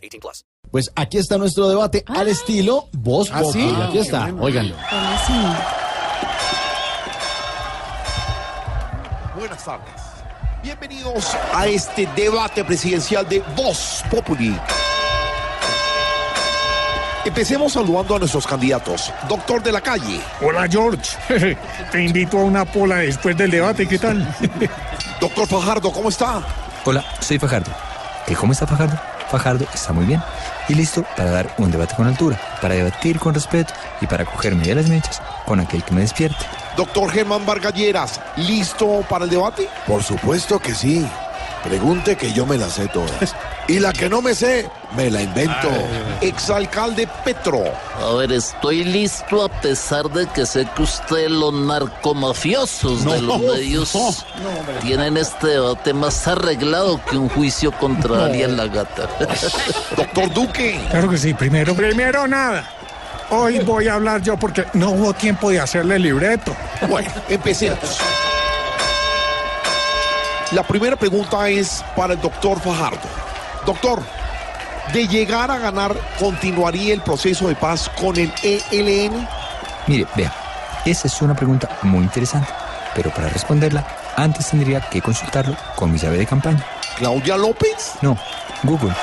18 plus. Pues aquí está nuestro debate al estilo Voz ¿Ah, sí? Populi. Aquí está, óiganlo. Buenas tardes. Bienvenidos a este debate presidencial de Voz Populi. Empecemos saludando a nuestros candidatos. Doctor de la calle, Hola George, te invito a una pola después del debate, ¿qué tal? doctor Fajardo, ¿cómo está? Hola, soy Fajardo. ¿Qué cómo está Fajardo? Fajardo está muy bien y listo para dar un debate con altura, para debatir con respeto y para cogerme de las mechas con aquel que me despierte. Doctor Germán Vargalleras, ¿listo para el debate? Por supuesto que sí. Pregunte que yo me las sé todas. Y la que no me sé, me la invento. Exalcalde Petro, A ver, estoy listo a pesar de que sé que ustedes, los narcomafiosos de los medios, tienen este debate más arreglado que un juicio contra Ariel la gata. doctor Duque, Claro que sí, primero, primero nada. Hoy voy a hablar yo porque no hubo tiempo de hacerle el libreto. Bueno, empecemos. La primera pregunta es para el doctor Fajardo. Doctor, de llegar a ganar, ¿continuaría el proceso de paz con el ELN? Mire, vea, esa es una pregunta muy interesante, pero para responderla, antes tendría que consultarlo con mi llave de campaña. ¿Claudia López? No, Google.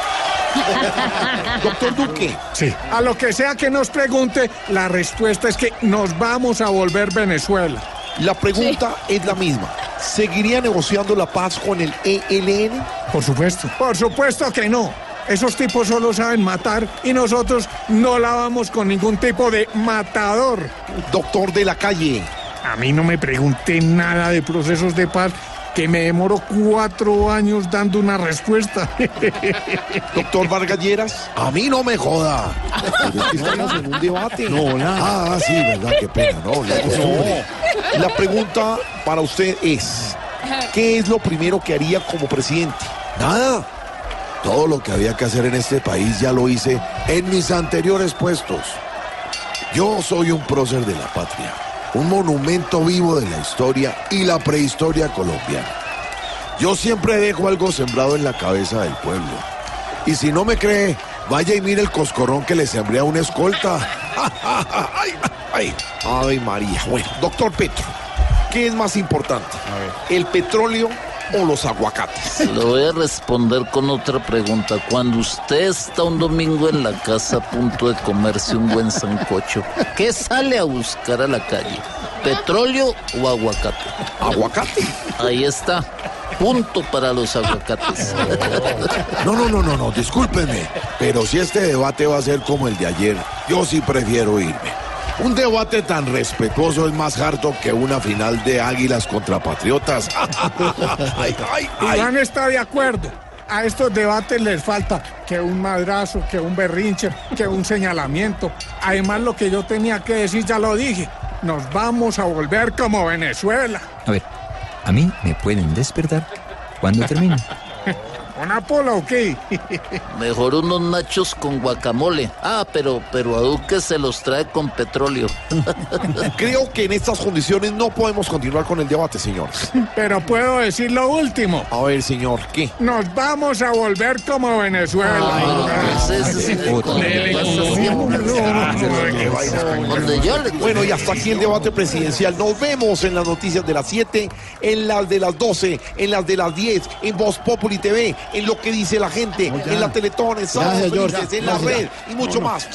Doctor Duque, Sí, a lo que sea que nos pregunte, la respuesta es que nos vamos a volver Venezuela. la pregunta es la misma. ¿Seguiría negociando la paz con el ELN? Por supuesto. Por supuesto que no. Esos tipos solo saben matar y nosotros no la vamos con ningún tipo de matador. Doctor de la calle, A mí no me pregunté nada de procesos de paz que me demoro cuatro años dando una respuesta. doctor Vargalleras. A mí no me joda. Estamos en un debate. No, nada. Ah, sí, verdad, qué pena. No, la costumbre. La pregunta para usted es, ¿qué es lo primero que haría como presidente? Nada. Todo lo que había que hacer en este país ya lo hice en mis anteriores puestos. Yo soy un prócer de la patria, un monumento vivo de la historia y la prehistoria colombiana. Yo siempre dejo algo sembrado en la cabeza del pueblo. Y si no me cree, vaya y mire el coscorrón que le sembré a una escolta. ay, ay, ay, María. Bueno, doctor Petro, ¿qué es más importante? ¿El petróleo o los aguacates? Le voy a responder con otra pregunta. Cuando usted está un domingo en la casa a punto de comerse un buen sancocho, ¿qué sale a buscar a la calle? ¿Petróleo o aguacate? ¿Aguacate? Ahí está. Punto para los aguacates. No, no, no, no, no, discúlpenme. Pero si este debate va a ser como el de ayer, yo sí prefiero irme. Un debate tan respetuoso es más harto que una final de águilas contra patriotas. Ay, ay, ay. Iván está de acuerdo. A estos debates les falta que un madrazo, que un berrinche, que un señalamiento. Además, lo que yo tenía que decir ya lo dije. Nos vamos a volver como Venezuela. A ver, a mí me pueden despertar cuando termine. ¿Una pola o qué? Mejor unos nachos con guacamole. Ah, pero, pero a Duque se los trae con petróleo. Creo que en estas condiciones no podemos continuar con el debate, señor. Pero puedo decir lo último. A ver, señor, ¿qué? Nos vamos a volver como Venezuela. Entonces, Otra. Bueno, y hasta aquí el debate presidencial. Nos vemos en las noticias de las 7, en las de las 12, en las de las 10, en Voz Populi TV, en lo que dice la gente, en la Teletón, en Sábado en la red y mucho más.